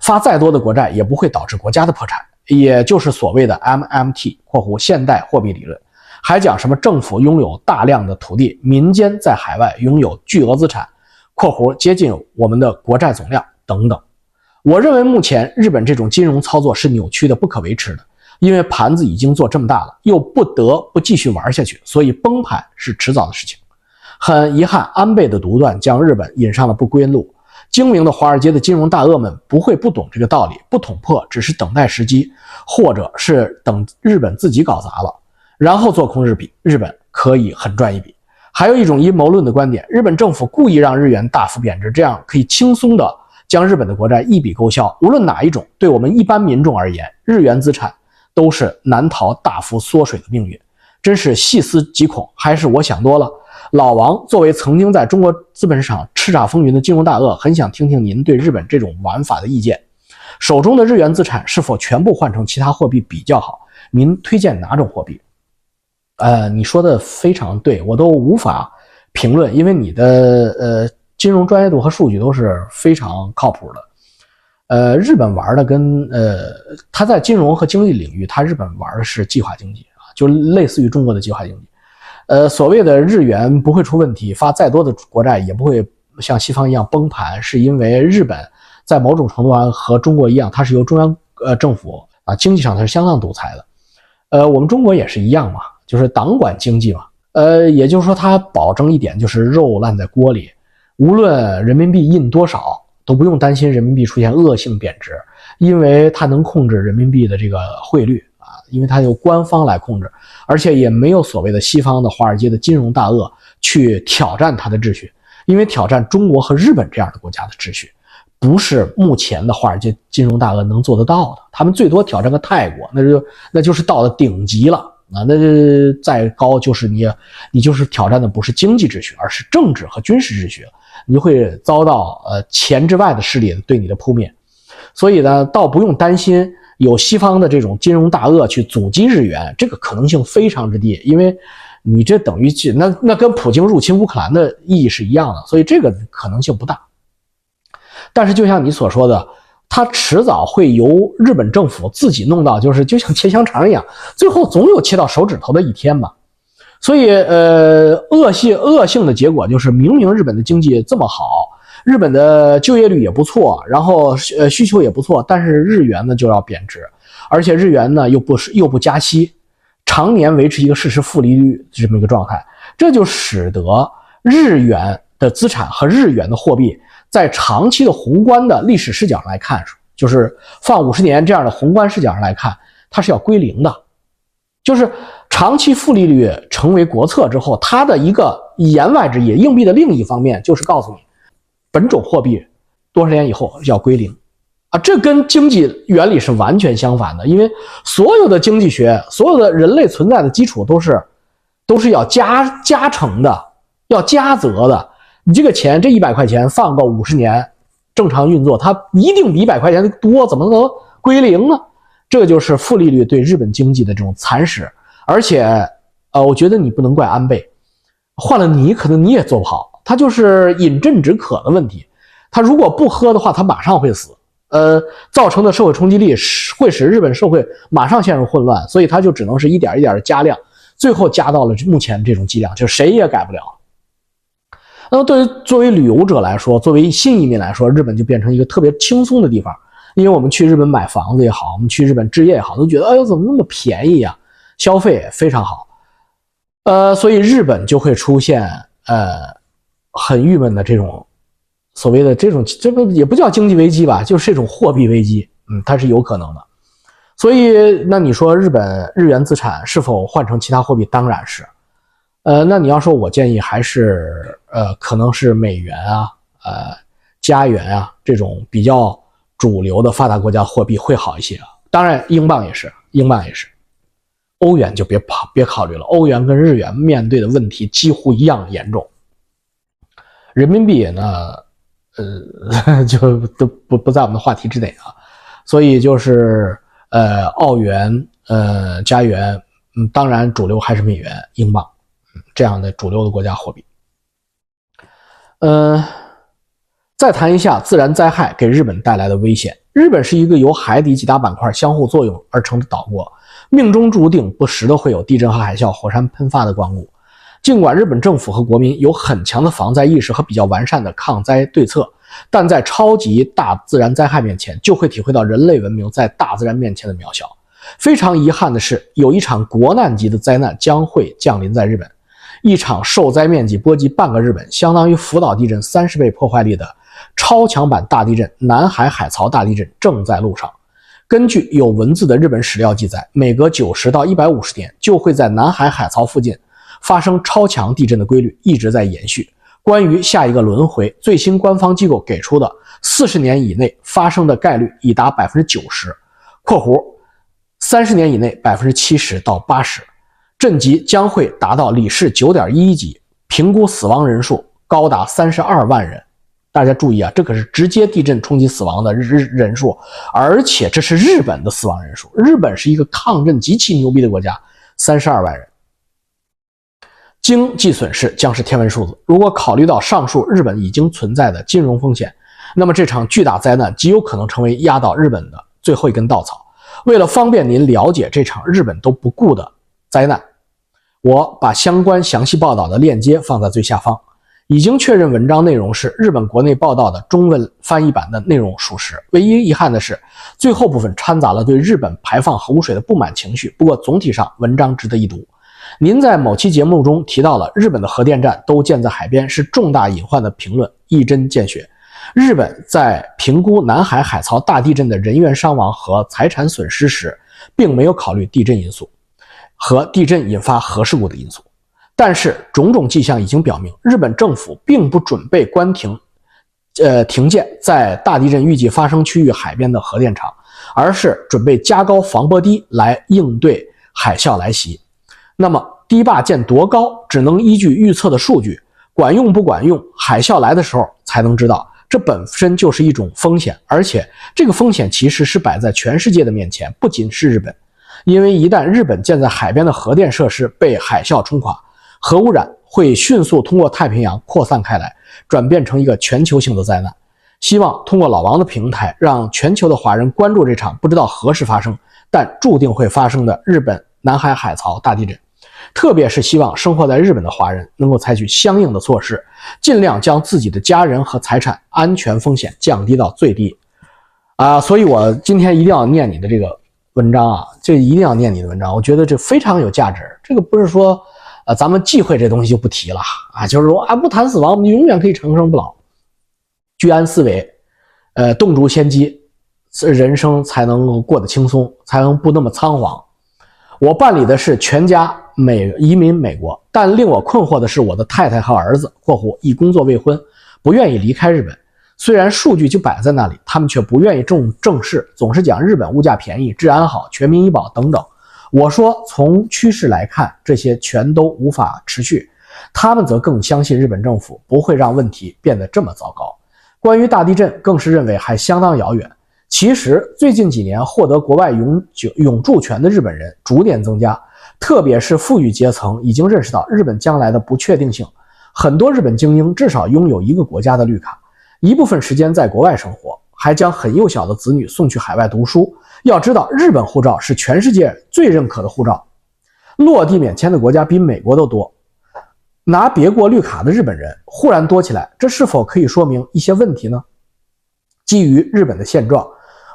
发再多的国债也不会导致国家的破产，也就是所谓的 MMT（ 括弧现代货币理论）。还讲什么政府拥有大量的土地，民间在海外拥有巨额资产（括弧接近我们的国债总量）等等。我认为目前日本这种金融操作是扭曲的、不可维持的，因为盘子已经做这么大了，又不得不继续玩下去，所以崩盘是迟早的事情。很遗憾，安倍的独断将日本引上了不归路。精明的华尔街的金融大鳄们不会不懂这个道理，不捅破只是等待时机，或者是等日本自己搞砸了，然后做空日币，日本可以狠赚一笔。还有一种阴谋论的观点，日本政府故意让日元大幅贬值，这样可以轻松的将日本的国债一笔勾销。无论哪一种，对我们一般民众而言，日元资产都是难逃大幅缩水的命运。真是细思极恐，还是我想多了？老王作为曾经在中国资本市场叱咤风云的金融大鳄，很想听听您对日本这种玩法的意见。手中的日元资产是否全部换成其他货币比较好？您推荐哪种货币？呃，你说的非常对，我都无法评论，因为你的呃金融专业度和数据都是非常靠谱的。呃，日本玩的跟呃，他在金融和经济领域，他日本玩的是计划经济啊，就类似于中国的计划经济。呃，所谓的日元不会出问题，发再多的国债也不会像西方一样崩盘，是因为日本在某种程度上和中国一样，它是由中央呃政府啊经济上它是相当独裁的。呃，我们中国也是一样嘛，就是党管经济嘛。呃，也就是说，它保证一点就是肉烂在锅里，无论人民币印多少，都不用担心人民币出现恶性贬值，因为它能控制人民币的这个汇率啊。因为它由官方来控制，而且也没有所谓的西方的华尔街的金融大鳄去挑战它的秩序，因为挑战中国和日本这样的国家的秩序，不是目前的华尔街金融大鳄能做得到的。他们最多挑战个泰国，那就那就是到了顶级了啊！那再高就是你，你就是挑战的不是经济秩序，而是政治和军事秩序，你会遭到呃钱之外的势力对你的扑灭。所以呢，倒不用担心。有西方的这种金融大鳄去阻击日元，这个可能性非常之低，因为你这等于那那跟普京入侵乌克兰的意义是一样的，所以这个可能性不大。但是就像你所说的，它迟早会由日本政府自己弄到，就是 就像切香肠一样，最后总有切到手指头的一天嘛。所以，呃，恶性恶性的结果就是，明明日本的经济这么好。日本的就业率也不错，然后呃需求也不错，但是日元呢就要贬值，而且日元呢又不是又不加息，常年维持一个事实负利率这么一个状态，这就使得日元的资产和日元的货币在长期的宏观的历史视角来看，就是放五十年这样的宏观视角上来看，它是要归零的，就是长期负利率成为国策之后，它的一个言外之意，硬币的另一方面就是告诉你。本种货币多少年以后要归零啊？这跟经济原理是完全相反的。因为所有的经济学，所有的人类存在的基础都是都是要加加成的，要加责的。你这个钱，这一百块钱放个五十年，正常运作，它一定比一百块钱多，怎么能归零呢？这就是负利率对日本经济的这种蚕食。而且，呃，我觉得你不能怪安倍，换了你，可能你也做不好。他就是饮鸩止渴的问题，他如果不喝的话，他马上会死。呃，造成的社会冲击力使会使日本社会马上陷入混乱，所以他就只能是一点一点的加量，最后加到了目前这种剂量，就谁也改不了。那么，对于作为旅游者来说，作为新移民来说，日本就变成一个特别轻松的地方，因为我们去日本买房子也好，我们去日本置业也好，都觉得哎呦怎么那么便宜呀，消费非常好。呃，所以日本就会出现呃。很郁闷的这种所谓的这种，这不也不叫经济危机吧？就是这种货币危机，嗯，它是有可能的。所以，那你说日本日元资产是否换成其他货币？当然是。呃，那你要说，我建议还是呃，可能是美元啊，呃，加元啊这种比较主流的发达国家货币会好一些啊。当然，英镑也是，英镑也是。欧元就别跑，别考虑了。欧元跟日元面对的问题几乎一样严重。人民币呢，呃，就都不不在我们的话题之内啊，所以就是呃，澳元、呃，加元，嗯，当然主流还是美元、英镑，这样的主流的国家货币。嗯，再谈一下自然灾害给日本带来的危险。日本是一个由海底几大板块相互作用而成的岛国，命中注定不时的会有地震和海啸、火山喷发的光顾。尽管日本政府和国民有很强的防灾意识和比较完善的抗灾对策，但在超级大自然灾害面前，就会体会到人类文明在大自然面前的渺小。非常遗憾的是，有一场国难级的灾难将会降临在日本，一场受灾面积波及半个日本，相当于福岛地震三十倍破坏力的超强版大地震——南海海槽大地震正在路上。根据有文字的日本史料记载，每隔九十到一百五十年就会在南海海槽附近。发生超强地震的规律一直在延续。关于下一个轮回，最新官方机构给出的四十年以内发生的概率已达百分之九十（括弧三十年以内百分之七十到八十），震级将会达到里氏九点一级，评估死亡人数高达三十二万人。大家注意啊，这可是直接地震冲击死亡的日人数，而且这是日本的死亡人数。日本是一个抗震极其牛逼的国家，三十二万人。经济损失将是天文数字。如果考虑到上述日本已经存在的金融风险，那么这场巨大灾难极有可能成为压倒日本的最后一根稻草。为了方便您了解这场日本都不顾的灾难，我把相关详细报道的链接放在最下方。已经确认文章内容是日本国内报道的中文翻译版的内容属实。唯一遗憾的是，最后部分掺杂了对日本排放核污水的不满情绪。不过总体上，文章值得一读。您在某期节目中提到了日本的核电站都建在海边是重大隐患的评论，一针见血。日本在评估南海海槽大地震的人员伤亡和财产损失时，并没有考虑地震因素和地震引发核事故的因素。但是种种迹象已经表明，日本政府并不准备关停，呃停建在大地震预计发生区域海边的核电厂，而是准备加高防波堤来应对海啸来袭。那么堤坝建多高，只能依据预测的数据，管用不管用，海啸来的时候才能知道。这本身就是一种风险，而且这个风险其实是摆在全世界的面前，不仅是日本。因为一旦日本建在海边的核电设施被海啸冲垮，核污染会迅速通过太平洋扩散开来，转变成一个全球性的灾难。希望通过老王的平台，让全球的华人关注这场不知道何时发生，但注定会发生的日本南海海槽大地震。特别是希望生活在日本的华人能够采取相应的措施，尽量将自己的家人和财产安全风险降低到最低。啊，所以我今天一定要念你的这个文章啊，这一定要念你的文章，我觉得这非常有价值。这个不是说，呃，咱们忌讳这东西就不提了啊，就是说啊，不谈死亡，我们永远可以长生不老。居安思危，呃，洞烛先机，人生才能够过得轻松，才能不那么仓皇。我办理的是全家。美移民美国，但令我困惑的是，我的太太和儿子（括弧已工作未婚）不愿意离开日本。虽然数据就摆在那里，他们却不愿意重正视，总是讲日本物价便宜、治安好、全民医保等等。我说，从趋势来看，这些全都无法持续。他们则更相信日本政府不会让问题变得这么糟糕。关于大地震，更是认为还相当遥远。其实，最近几年获得国外永久永住权的日本人逐年增加。特别是富裕阶层已经认识到日本将来的不确定性，很多日本精英至少拥有一个国家的绿卡，一部分时间在国外生活，还将很幼小的子女送去海外读书。要知道，日本护照是全世界最认可的护照，落地免签的国家比美国都多。拿别国绿卡的日本人忽然多起来，这是否可以说明一些问题呢？基于日本的现状，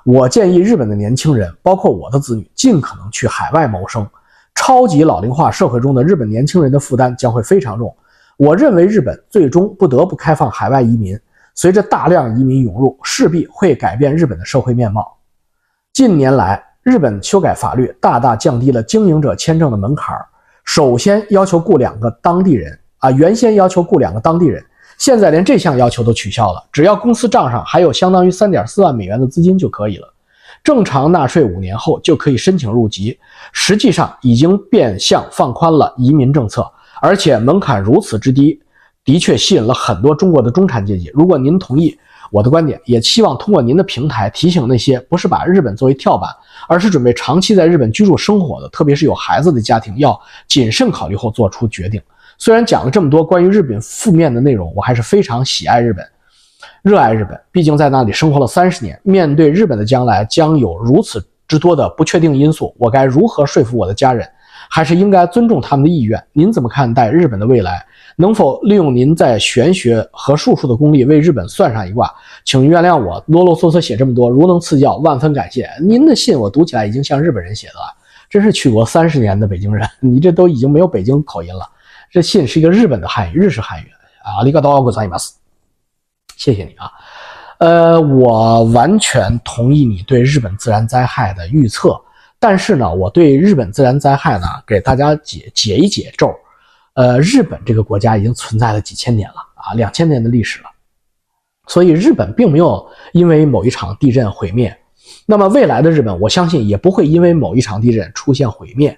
我建议日本的年轻人，包括我的子女，尽可能去海外谋生。超级老龄化社会中的日本年轻人的负担将会非常重。我认为日本最终不得不开放海外移民。随着大量移民涌入，势必会改变日本的社会面貌。近年来，日本修改法律，大大降低了经营者签证的门槛。首先要求雇两个当地人啊，原先要求雇两个当地人，现在连这项要求都取消了，只要公司账上还有相当于三点四万美元的资金就可以了。正常纳税五年后就可以申请入籍，实际上已经变相放宽了移民政策，而且门槛如此之低，的确吸引了很多中国的中产阶级。如果您同意我的观点，也希望通过您的平台提醒那些不是把日本作为跳板，而是准备长期在日本居住生活的，特别是有孩子的家庭，要谨慎考虑后做出决定。虽然讲了这么多关于日本负面的内容，我还是非常喜爱日本。热爱日本，毕竟在那里生活了三十年。面对日本的将来将有如此之多的不确定因素，我该如何说服我的家人？还是应该尊重他们的意愿？您怎么看待日本的未来？能否利用您在玄学和术数的功力为日本算上一卦？请原谅我啰啰嗦嗦写这么多，如能赐教，万分感谢。您的信我读起来已经像日本人写的了，真是去国三十年的北京人，你这都已经没有北京口音了。这信是一个日本的汉语，日式汉语啊，里嘎多奥古桑伊马斯，谢谢你啊。呃，我完全同意你对日本自然灾害的预测，但是呢，我对日本自然灾害呢，给大家解解一解咒。呃，日本这个国家已经存在了几千年了啊，两千年的历史了，所以日本并没有因为某一场地震毁灭。那么未来的日本，我相信也不会因为某一场地震出现毁灭。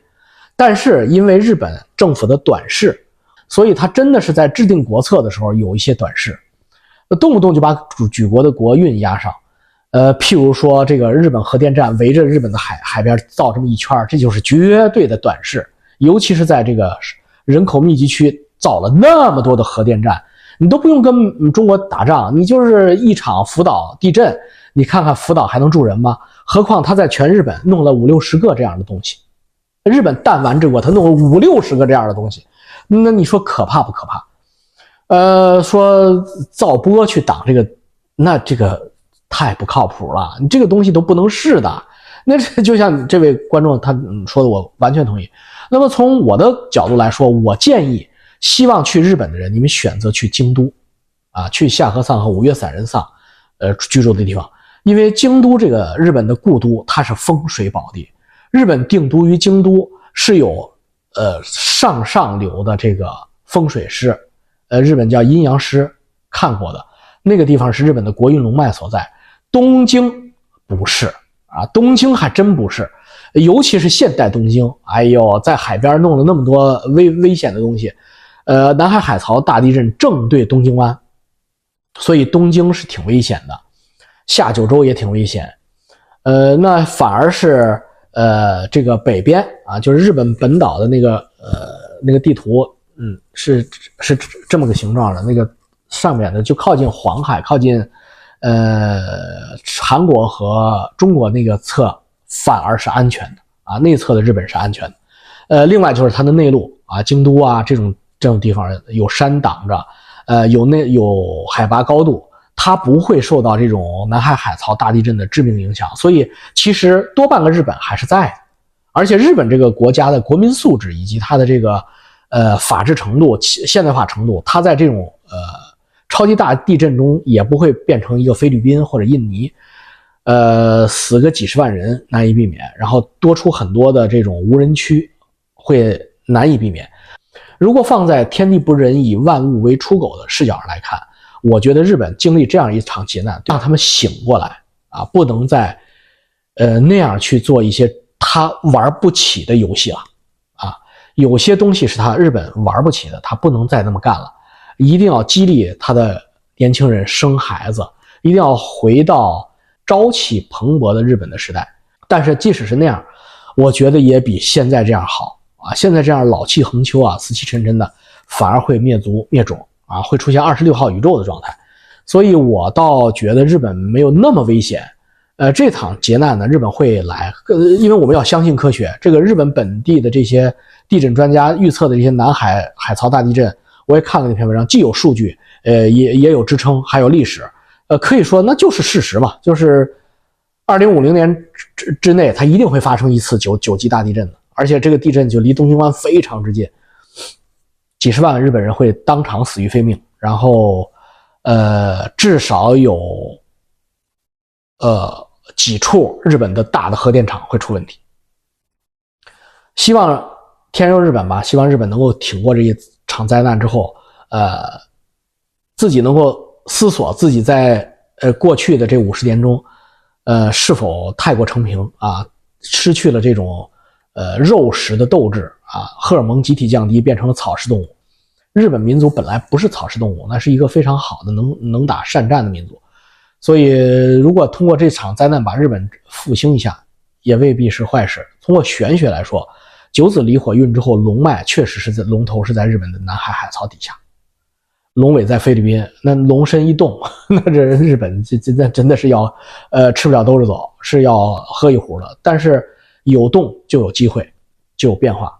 但是因为日本政府的短视，所以他真的是在制定国策的时候有一些短视。动不动就把举举国的国运压上，呃，譬如说这个日本核电站围着日本的海海边造这么一圈这就是绝对的短视。尤其是在这个人口密集区造了那么多的核电站，你都不用跟中国打仗，你就是一场福岛地震，你看看福岛还能住人吗？何况他在全日本弄了五六十个这样的东西，日本弹丸之国，他弄了五六十个这样的东西，那你说可怕不可怕？呃，说造波去挡这个，那这个太不靠谱了。你这个东西都不能试的。那这就像这位观众他说的，我完全同意。那么从我的角度来说，我建议希望去日本的人，你们选择去京都，啊，去下河丧和五岳散人丧，呃，居住的地方。因为京都这个日本的故都，它是风水宝地。日本定都于京都是有呃上上流的这个风水师。呃，日本叫阴阳师，看过的那个地方是日本的国运龙脉所在。东京不是啊，东京还真不是，尤其是现代东京。哎呦，在海边弄了那么多危危险的东西。呃，南海海槽大地震正对东京湾，所以东京是挺危险的。下九州也挺危险。呃，那反而是呃这个北边啊，就是日本本岛的那个呃那个地图。嗯，是是这么个形状的，那个上面的就靠近黄海，靠近呃韩国和中国那个侧反而是安全的啊，内侧的日本是安全的。呃，另外就是它的内陆啊，京都啊这种这种地方有山挡着，呃有那有海拔高度，它不会受到这种南海海槽大地震的致命影响。所以其实多半个日本还是在的，而且日本这个国家的国民素质以及它的这个。呃，法治程度、现代化程度，它在这种呃超级大地震中也不会变成一个菲律宾或者印尼，呃，死个几十万人难以避免，然后多出很多的这种无人区会难以避免。如果放在天地不仁，以万物为刍狗的视角上来看，我觉得日本经历这样一场劫难，让他们醒过来啊，不能再呃那样去做一些他玩不起的游戏了啊。有些东西是他日本玩不起的，他不能再那么干了，一定要激励他的年轻人生孩子，一定要回到朝气蓬勃的日本的时代。但是即使是那样，我觉得也比现在这样好啊！现在这样老气横秋啊，死气沉沉的，反而会灭族灭种啊，会出现二十六号宇宙的状态。所以我倒觉得日本没有那么危险。呃，这场劫难呢，日本会来，呃，因为我们要相信科学。这个日本本地的这些。地震专家预测的这些南海海槽大地震，我也看了那篇文章，既有数据，呃，也也有支撑，还有历史，呃，可以说那就是事实嘛，就是二零五零年之之内，它一定会发生一次九九级大地震的，而且这个地震就离东京湾非常之近，几十万日本人会当场死于非命，然后，呃，至少有，呃，几处日本的大的核电厂会出问题，希望。天佑日本吧，希望日本能够挺过这一场灾难之后，呃，自己能够思索自己在呃过去的这五十年中，呃，是否太过成平啊，失去了这种呃肉食的斗志啊，荷尔蒙集体降低，变成了草食动物。日本民族本来不是草食动物，那是一个非常好的能能打善战的民族，所以如果通过这场灾难把日本复兴一下，也未必是坏事。通过玄学来说。九子离火运之后，龙脉确实是在龙头是在日本的南海海槽底下。龙尾在菲律宾，那龙身一动，那这日本这这那真的是要，呃，吃不了兜着走，是要喝一壶的。但是有动就有机会，就有变化，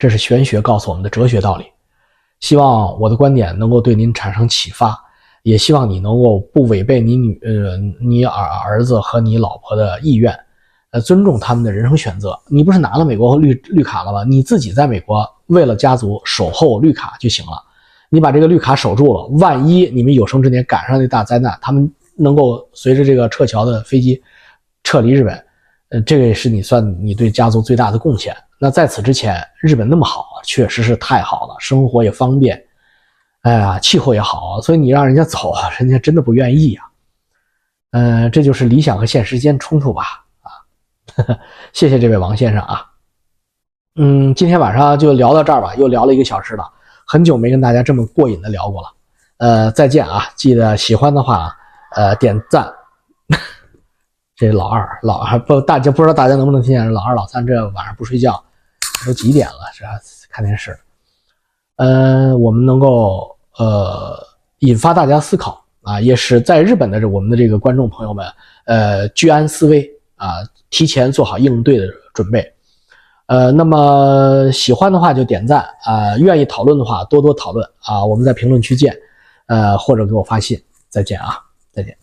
这是玄学告诉我们的哲学道理。希望我的观点能够对您产生启发，也希望你能够不违背你女呃你儿儿子和你老婆的意愿，呃，尊重他们的人生选择。你不是拿了美国绿绿卡了吗？你自己在美国为了家族守候绿卡就行了。你把这个绿卡守住了，万一你们有生之年赶上那大灾难，他们能够随着这个撤侨的飞机撤离日本，呃，这个也是你算你对家族最大的贡献。那在此之前，日本那么好，确实是太好了，生活也方便，哎呀，气候也好，所以你让人家走，人家真的不愿意呀。嗯，这就是理想和现实间冲突吧？啊，谢谢这位王先生啊。嗯，今天晚上就聊到这儿吧，又聊了一个小时了。很久没跟大家这么过瘾的聊过了，呃，再见啊！记得喜欢的话，呃，点赞。这老二，老二不，大家不知道大家能不能听见？老二、老三这晚上不睡觉，都几点了？是吧？看电视。嗯，我们能够呃引发大家思考啊，也是在日本的这我们的这个观众朋友们，呃，居安思危啊，提前做好应对的准备。呃，那么喜欢的话就点赞啊，愿意讨论的话多多讨论啊，我们在评论区见，呃，或者给我发信，再见啊，再见。